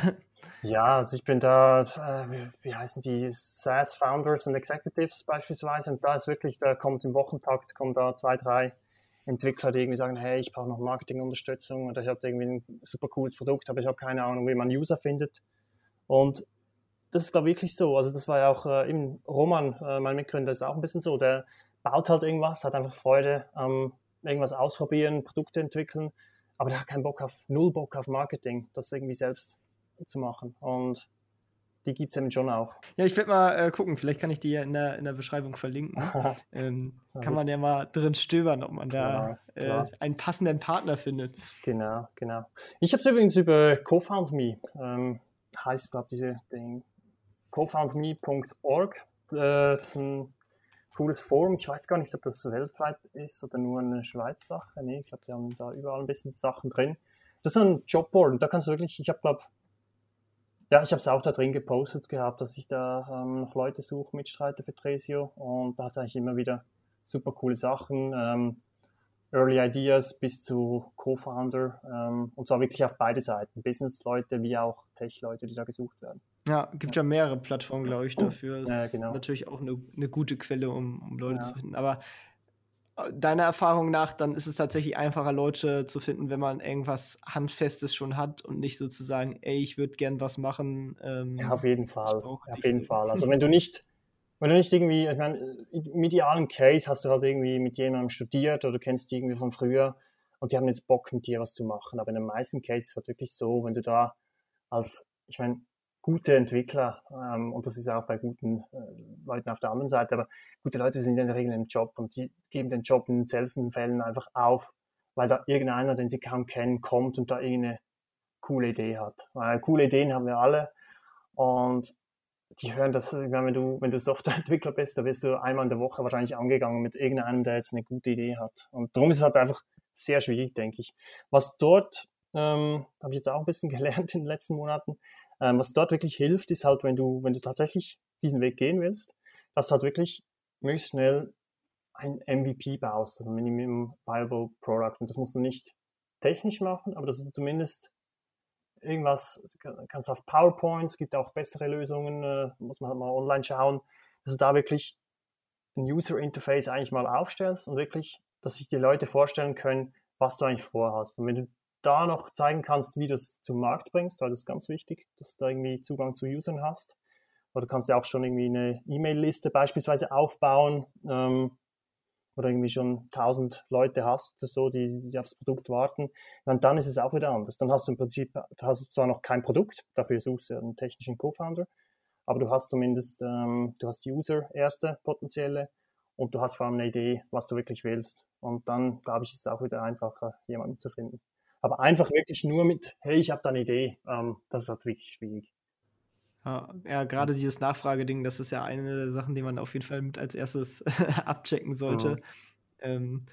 Ja, also ich bin da, äh, wie, wie, heißen die, SaaS Founders and Executives beispielsweise. Und da ist wirklich, da kommt im Wochentakt, kommen da zwei, drei Entwickler, die irgendwie sagen, hey, ich brauche noch Marketingunterstützung oder ich habe irgendwie ein super cooles Produkt, aber ich habe keine Ahnung, wie man User findet. Und das ist, glaube ich, wirklich so. Also das war ja auch äh, eben Roman, äh, mein Mitgründer, ist auch ein bisschen so. Der baut halt irgendwas, hat einfach Freude am irgendwas ausprobieren, Produkte entwickeln, aber der hat keinen Bock auf, null Bock auf Marketing, das irgendwie selbst zu machen. Und die gibt es eben schon auch. Ja, ich werde mal äh, gucken, vielleicht kann ich die ja in der, in der Beschreibung verlinken. *laughs* ähm, kann man ja mal drin stöbern, ob man da genau, äh, einen passenden Partner findet. Genau, genau. Ich habe es übrigens über CoFoundMe, ähm, heißt, glaube ich, diese Ding, cofoundme.org. Äh, das ist ein cooles Forum. Ich weiß gar nicht, ob das weltweit ist oder nur eine Schweiz-Sache. Nee, ich glaube, die haben da überall ein bisschen Sachen drin. Das ist ein Jobboard da kannst du wirklich, ich habe glaube, ja, ich habe es auch da drin gepostet gehabt, dass ich da ähm, noch Leute suche, Mitstreiter für Tresio und da hat es eigentlich immer wieder super coole Sachen. Ähm, Early Ideas bis zu Co-Founder ähm, und zwar wirklich auf beide Seiten, Business-Leute wie auch Tech-Leute, die da gesucht werden. Ja, gibt ja mehrere Plattformen, glaube ich, dafür. Ist ja, genau. natürlich auch eine, eine gute Quelle, um, um Leute ja. zu finden. Aber äh, deiner Erfahrung nach, dann ist es tatsächlich einfacher, Leute zu finden, wenn man irgendwas Handfestes schon hat und nicht sozusagen, ey, ich würde gern was machen. Ähm, ja, auf jeden Fall. Auf jeden so. Fall. Also *laughs* wenn du nicht, wenn du nicht irgendwie, ich meine, im idealen Case hast du halt irgendwie mit jemandem studiert oder du kennst die irgendwie von früher und die haben jetzt Bock mit dir was zu machen. Aber in den meisten Cases ist es halt wirklich so, wenn du da als, ich meine, gute Entwickler, ähm, und das ist auch bei guten äh, Leuten auf der anderen Seite, aber gute Leute sind in der Regel im Job und die geben den Job in den seltenen Fällen einfach auf, weil da irgendeiner, den sie kaum kennen, kommt und da irgendeine coole Idee hat. Weil coole Ideen haben wir alle und die hören das, wenn du, wenn du Softwareentwickler bist, da wirst du einmal in der Woche wahrscheinlich angegangen mit irgendeinem, der jetzt eine gute Idee hat. Und darum ist es halt einfach sehr schwierig, denke ich. Was dort, ähm, habe ich jetzt auch ein bisschen *laughs* gelernt in den letzten Monaten, ähm, was dort wirklich hilft, ist halt, wenn du, wenn du tatsächlich diesen Weg gehen willst, dass du halt wirklich möglichst schnell ein MVP baust, also Minimum Viable Product. Und das musst du nicht technisch machen, aber dass du zumindest irgendwas, kannst auf PowerPoint, es gibt auch bessere Lösungen, äh, muss man halt mal online schauen, dass du da wirklich ein User Interface eigentlich mal aufstellst und wirklich, dass sich die Leute vorstellen können, was du eigentlich vorhast. Und wenn du da noch zeigen kannst, wie du es zum Markt bringst, weil das ist ganz wichtig, dass du da irgendwie Zugang zu Usern hast. Oder kannst ja auch schon irgendwie eine E-Mail-Liste beispielsweise aufbauen, ähm, oder irgendwie schon 1000 Leute hast oder so, die, die aufs Produkt warten, und dann ist es auch wieder anders. Dann hast du im Prinzip, hast du zwar noch kein Produkt, dafür suchst du einen technischen Co-Founder, aber du hast zumindest, ähm, du hast User erste potenzielle und du hast vor allem eine Idee, was du wirklich willst. Und dann, glaube ich, ist es auch wieder einfacher, jemanden zu finden. Aber einfach wirklich nur mit, hey, ich habe da eine Idee, ähm, das ist halt wirklich schwierig. Ja, ja gerade dieses Nachfrageding, das ist ja eine der Sachen, die man auf jeden Fall mit als erstes *laughs* abchecken sollte. Mhm. Ähm,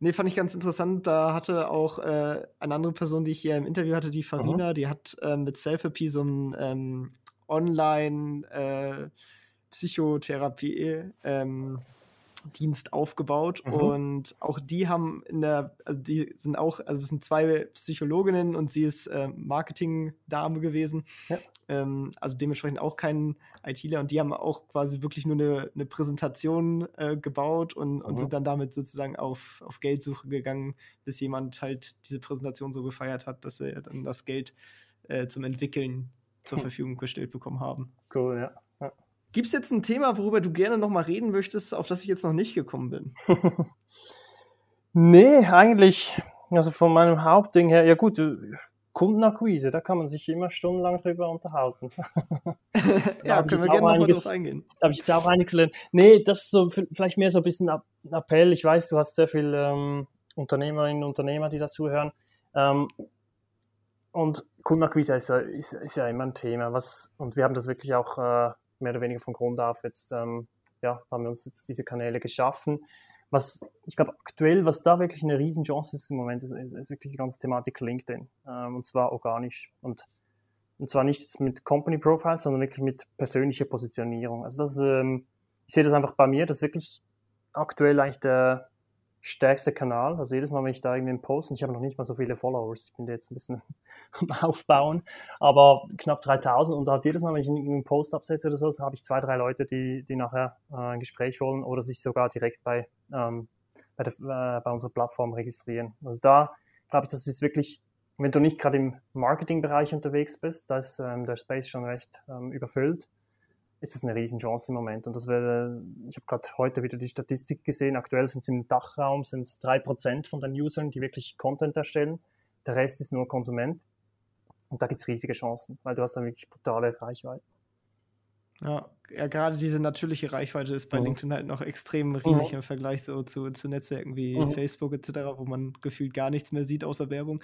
nee, fand ich ganz interessant. Da hatte auch äh, eine andere Person, die ich hier im Interview hatte, die Farina, mhm. die hat äh, mit Selfie so ein ähm, Online- äh, Psychotherapie ähm, Dienst aufgebaut mhm. und auch die haben in der, also die sind auch, also es sind zwei Psychologinnen und sie ist äh, Marketing-Dame gewesen, ja. ähm, also dementsprechend auch kein ITler und die haben auch quasi wirklich nur eine, eine Präsentation äh, gebaut und, mhm. und sind dann damit sozusagen auf, auf Geldsuche gegangen, bis jemand halt diese Präsentation so gefeiert hat, dass er dann das Geld äh, zum Entwickeln zur Verfügung gestellt bekommen haben. Cool, ja. Gibt es jetzt ein Thema, worüber du gerne noch mal reden möchtest, auf das ich jetzt noch nicht gekommen bin? *laughs* nee, eigentlich, also von meinem Hauptding her, ja gut, äh, Kundenakquise, da kann man sich immer stundenlang drüber unterhalten. *laughs* *laughs* ja, können wir gerne nochmal drauf eingehen. Da habe ich jetzt auch einiges gelernt. Nee, das ist so vielleicht mehr so ein bisschen ein Appell. Ich weiß, du hast sehr viele ähm, Unternehmerinnen und Unternehmer, die dazuhören. Ähm, und Kundenakquise ist ja, ist, ist ja immer ein Thema. Was, und wir haben das wirklich auch äh, mehr oder weniger von Grund auf jetzt, ähm, ja, haben wir uns jetzt diese Kanäle geschaffen. Was, ich glaube, aktuell, was da wirklich eine Riesenchance ist im Moment, ist, ist wirklich die ganze Thematik LinkedIn. Ähm, und zwar organisch. Und, und zwar nicht mit Company Profiles, sondern wirklich mit persönlicher Positionierung. Also das, ähm, ich sehe das einfach bei mir, dass wirklich aktuell eigentlich der, stärkste Kanal. Also jedes Mal, wenn ich da irgendwie einen Post, und ich habe noch nicht mal so viele Followers, ich bin jetzt ein bisschen *laughs* am Aufbauen, aber knapp 3000 und halt jedes Mal, wenn ich einen Post absetze oder so, so habe ich zwei, drei Leute, die, die nachher äh, ein Gespräch wollen oder sich sogar direkt bei, ähm, bei, der, äh, bei unserer Plattform registrieren. Also da glaube ich, das ist wirklich, wenn du nicht gerade im Marketingbereich unterwegs bist, da ist ähm, der Space schon recht ähm, überfüllt ist das eine Riesenchance im Moment. Und das wäre, ich habe gerade heute wieder die Statistik gesehen, aktuell sind es im Dachraum sind es drei Prozent von den Usern, die wirklich Content erstellen. Der Rest ist nur Konsument. Und da gibt es riesige Chancen, weil du hast dann wirklich brutale Reichweite. Ja, ja, gerade diese natürliche Reichweite ist bei mhm. LinkedIn halt noch extrem riesig mhm. im Vergleich so zu, zu Netzwerken wie mhm. Facebook etc., wo man gefühlt gar nichts mehr sieht außer Werbung.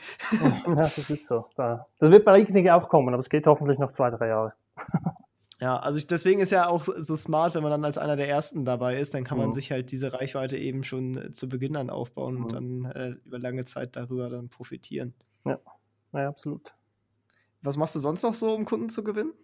ja, das ist so. Da, das wird bei LinkedIn auch kommen, aber es geht hoffentlich noch zwei, drei Jahre. Ja, also ich, deswegen ist ja auch so smart, wenn man dann als einer der Ersten dabei ist, dann kann mhm. man sich halt diese Reichweite eben schon äh, zu Beginn an aufbauen mhm. und dann äh, über lange Zeit darüber dann profitieren. Ja, ja, absolut. Was machst du sonst noch so, um Kunden zu gewinnen?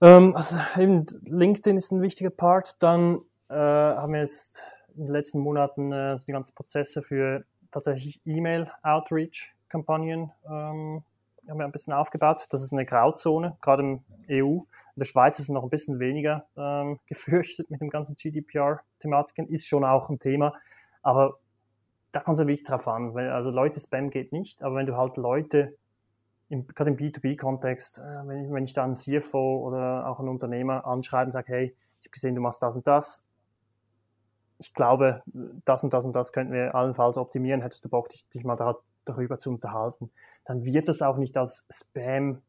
Ähm, also eben LinkedIn ist ein wichtiger Part. Dann äh, haben wir jetzt in den letzten Monaten äh, die ganzen Prozesse für tatsächlich E-Mail-Outreach-Kampagnen ähm, haben wir ein bisschen aufgebaut. Das ist eine Grauzone, gerade im EU. In der Schweiz ist es noch ein bisschen weniger ähm, *laughs* gefürchtet mit dem ganzen GDPR-Thematiken, ist schon auch ein Thema. Aber da kommt es wirklich drauf an. Weil, also Leute Spam geht nicht, aber wenn du halt Leute, im, gerade im B2B-Kontext, äh, wenn, ich, wenn ich da einen CFO oder auch einen Unternehmer anschreibe und sage, hey, ich habe gesehen, du machst das und das, ich glaube, das und das und das könnten wir allenfalls optimieren, hättest du Bock, dich, dich mal da, darüber zu unterhalten dann wird das auch nicht als Spam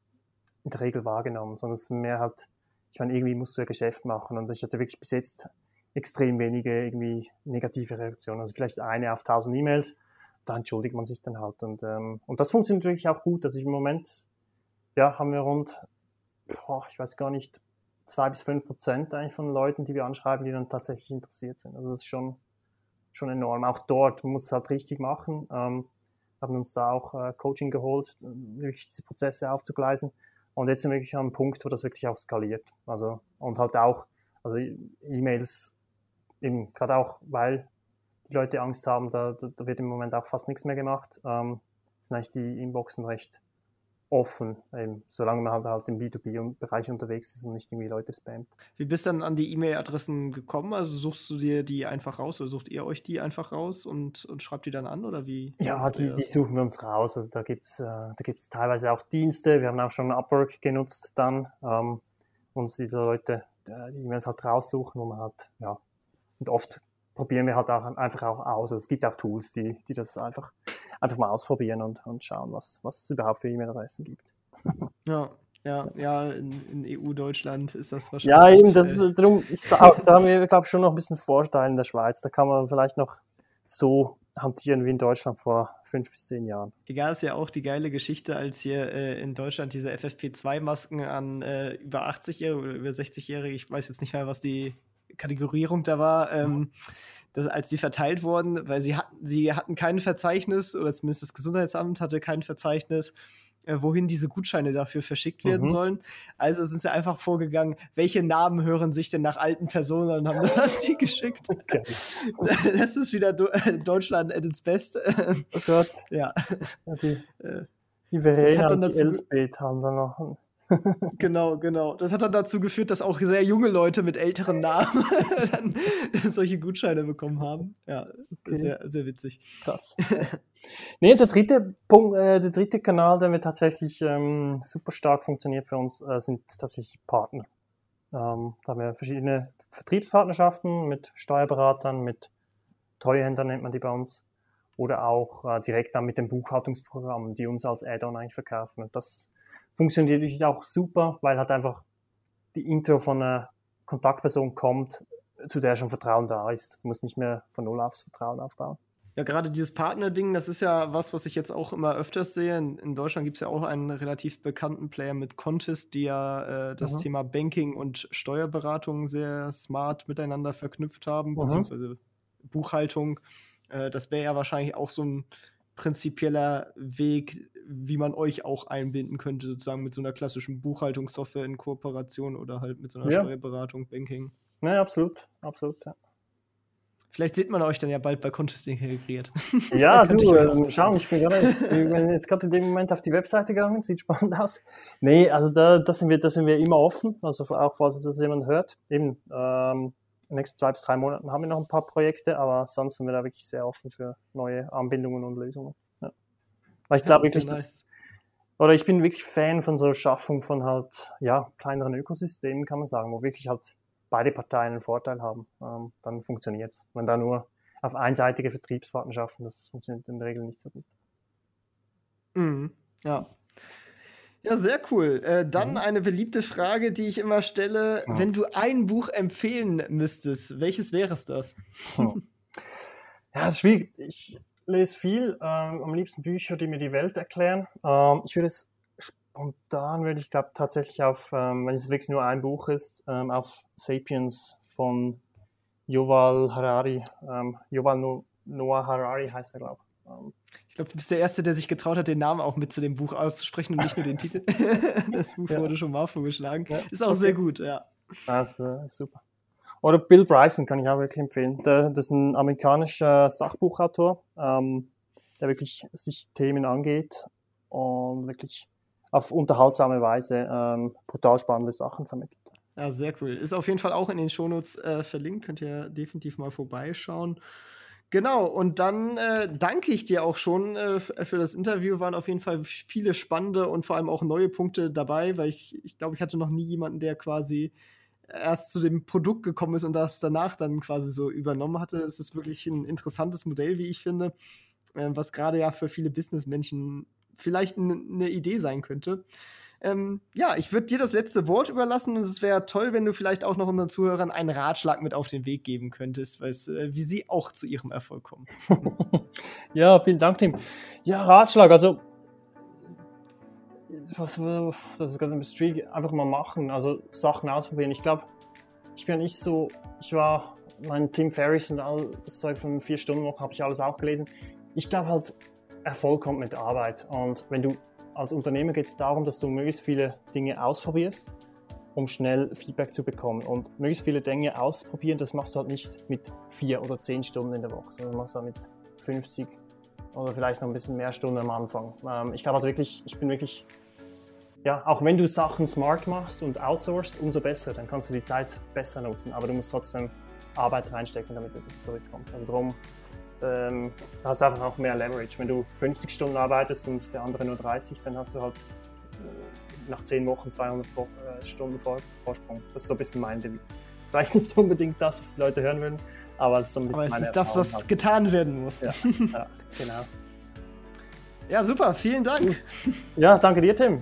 in der Regel wahrgenommen, sondern es ist mehr halt, ich meine, irgendwie musst du ja Geschäft machen und ich hatte wirklich bis jetzt extrem wenige irgendwie negative Reaktionen. Also vielleicht eine auf 1000 E-Mails, da entschuldigt man sich dann halt. Und, ähm, und das funktioniert natürlich auch gut. Also im Moment, ja, haben wir rund, boah, ich weiß gar nicht, zwei bis fünf Prozent eigentlich von Leuten, die wir anschreiben, die dann tatsächlich interessiert sind. Also das ist schon, schon enorm. Auch dort, muss es halt richtig machen. Ähm, haben uns da auch äh, Coaching geholt, wirklich diese Prozesse aufzugleisen. Und jetzt sind wir wirklich an einem Punkt, wo das wirklich auch skaliert. Also, und halt auch, also E-Mails, eben gerade auch, weil die Leute Angst haben, da, da, wird im Moment auch fast nichts mehr gemacht, ähm, sind eigentlich die Inboxen recht offen, eben, solange man halt, halt im B2B-Bereich unterwegs ist und nicht irgendwie Leute spammt. Wie bist du dann an die E-Mail-Adressen gekommen? Also suchst du dir die einfach raus oder sucht ihr euch die einfach raus und, und schreibt die dann an oder wie? Ja, die, die suchen wir uns raus. Also da gibt es äh, da gibt's teilweise auch Dienste. Wir haben auch schon Upwork genutzt dann, ähm, uns diese Leute äh, die E-Mails halt raussuchen, wo man halt, ja, und oft probieren wir halt auch einfach auch aus. Also es gibt auch Tools, die, die das einfach, einfach mal ausprobieren und, und schauen, was, was es überhaupt für E-Mail-Adressen gibt. *laughs* Ja, ja, ja, in, in EU-Deutschland ist das wahrscheinlich. Ja, eben, das ist, darum ist da, da haben wir, glaube ich, schon noch ein bisschen Vorteil in der Schweiz. Da kann man vielleicht noch so hantieren wie in Deutschland vor fünf bis zehn Jahren. Egal, ist ja auch die geile Geschichte, als hier äh, in Deutschland diese FFP2-Masken an äh, über 80-Jährige oder über 60-Jährige, ich weiß jetzt nicht mehr, was die Kategorierung da war, ähm, dass, als die verteilt wurden, weil sie hatten, sie hatten kein Verzeichnis, oder zumindest das Gesundheitsamt hatte kein Verzeichnis, äh, wohin diese Gutscheine dafür verschickt werden mhm. sollen. Also sind sie einfach vorgegangen, welche Namen hören sich denn nach alten Personen und haben das an sie geschickt. *laughs* Okay. *laughs* Das ist wieder Deutschland at its best. Oh Gott. *laughs* Ja. Die, äh, die Verena und die Elsbeth haben da noch *laughs* genau, genau. Das hat dann dazu geführt, dass auch sehr junge Leute mit älteren Namen *laughs* dann solche Gutscheine bekommen haben. Ja, okay. sehr, sehr witzig. Krass. *laughs* nee, der dritte Punkt, äh, der dritte Kanal, der mir tatsächlich ähm, super stark funktioniert für uns, äh, sind tatsächlich Partner. Ähm, da haben wir verschiedene Vertriebspartnerschaften mit Steuerberatern, mit Treuhändern nennt man die bei uns, oder auch äh, direkt dann mit den Buchhaltungsprogrammen, die uns als Add-on eigentlich verkaufen. Und das funktioniert natürlich auch super, weil halt einfach die Intro von einer Kontaktperson kommt, zu der schon Vertrauen da ist. Du musst nicht mehr von Null aufs Vertrauen aufbauen. Ja, gerade dieses Partner-Ding, das ist ja was, was ich jetzt auch immer öfters sehe. In, in Deutschland gibt es ja auch einen relativ bekannten Player mit Contest, die ja äh, das mhm. Thema Banking und Steuerberatung sehr smart miteinander verknüpft haben, mhm. beziehungsweise Buchhaltung. Äh, das wäre ja wahrscheinlich auch so ein prinzipieller Weg, wie man euch auch einbinden könnte, sozusagen mit so einer klassischen Buchhaltungssoftware in Kooperation oder halt mit so einer ja. Steuerberatung, Banking. Ja, absolut, absolut, ja. Vielleicht sieht man euch dann ja bald bei Contesting integriert. *laughs* Ja, *laughs* du, äh, schau, ich bin gerade, ich bin jetzt gerade in dem Moment auf die Webseite gegangen, sieht spannend aus. Nee, also da, da, sind wir, da sind wir immer offen, also auch falls das jemand hört. Eben, ähm, in den nächsten zwei bis drei Monaten haben wir noch ein paar Projekte, aber sonst sind wir da wirklich sehr offen für neue Anbindungen und Lösungen. Weil ich glaube ja, wirklich, dass, oder ich bin wirklich Fan von so Schaffung von halt, ja, kleineren Ökosystemen, kann man sagen, wo wirklich halt beide Parteien einen Vorteil haben. Ähm, dann funktioniert es. Wenn da nur auf einseitige Vertriebspartnerschaften, das funktioniert in der Regel nicht so gut. Mhm. Ja. Ja, sehr cool. Äh, dann mhm. eine beliebte Frage, die ich immer stelle. Mhm. Wenn du ein Buch empfehlen müsstest, welches wäre es das? Oh. Ja, das ist schwierig. Ich, lese viel, ähm, am liebsten Bücher, die mir die Welt erklären. Ähm, ich würde es spontan, würde ich glaube tatsächlich auf, ähm, wenn es wirklich nur ein Buch ist, ähm, auf Sapiens von Yuval Harari. Ähm, Yuval Noah Harari heißt er, glaube ich. Ähm, ich glaube, du bist der Erste, der sich getraut hat, den Namen auch mit zu dem Buch auszusprechen und nicht nur den *laughs* Titel. *laughs* das Buch ja. wurde schon mal vorgeschlagen. Ja. Ist auch okay. sehr gut, ja. Das äh, ist super. Oder Bill Bryson kann ich auch wirklich empfehlen. Der, das ist ein amerikanischer Sachbuchautor, ähm, der wirklich sich Themen angeht und wirklich auf unterhaltsame Weise ähm, brutal spannende Sachen vermittelt. Ja, sehr cool. Ist auf jeden Fall auch in den Shownotes äh, verlinkt. Könnt ihr definitiv mal vorbeischauen. Genau, und dann äh, danke ich dir auch schon äh, für das Interview. Waren auf jeden Fall viele spannende und vor allem auch neue Punkte dabei, weil ich, ich glaube, ich hatte noch nie jemanden, der quasi erst zu dem Produkt gekommen ist und das danach dann quasi so übernommen hatte. Es ist wirklich ein interessantes Modell, wie ich finde, äh, was gerade ja für viele Businessmenschen vielleicht eine Idee sein könnte. Ähm, ja, ich würde dir das letzte Wort überlassen und es wäre toll, wenn du vielleicht auch noch unseren Zuhörern einen Ratschlag mit auf den Weg geben könntest, äh, wie sie auch zu ihrem Erfolg kommen. *laughs* ja, vielen Dank, Tim. Ja, Ratschlag, also was, das ist gerade ein bisschen einfach mal machen, also Sachen ausprobieren. Ich glaube, ich bin nicht so, ich war, mein Tim Ferriss und all das Zeug von vier Stunden noch habe ich alles auch gelesen. Ich glaube halt, Erfolg kommt mit Arbeit. Und wenn du als Unternehmer geht es darum, dass du möglichst viele Dinge ausprobierst, um schnell Feedback zu bekommen. Und möglichst viele Dinge ausprobieren, das machst du halt nicht mit vier oder zehn Stunden in der Woche, sondern machst du halt mit 50 oder vielleicht noch ein bisschen mehr Stunden am Anfang. Ähm, ich glaube halt wirklich, ich bin wirklich, ja, auch wenn du Sachen smart machst und outsourcest, umso besser, dann kannst du die Zeit besser nutzen, aber du musst trotzdem Arbeit reinstecken, damit das zurückkommt. Also darum, ähm, hast du einfach auch mehr Leverage. Wenn du 50 Stunden arbeitest und der andere nur 30, dann hast du halt äh, nach 10 Wochen 200 äh, Stunden Vorsprung. Das ist so ein bisschen mein Deviz. Das ist vielleicht nicht unbedingt das, was die Leute hören würden, aber es ist so ein bisschen Aber es ist das, was halt. getan werden muss. Ja, *laughs* ja, genau. Ja, super, vielen Dank. Ja, danke dir, Tim.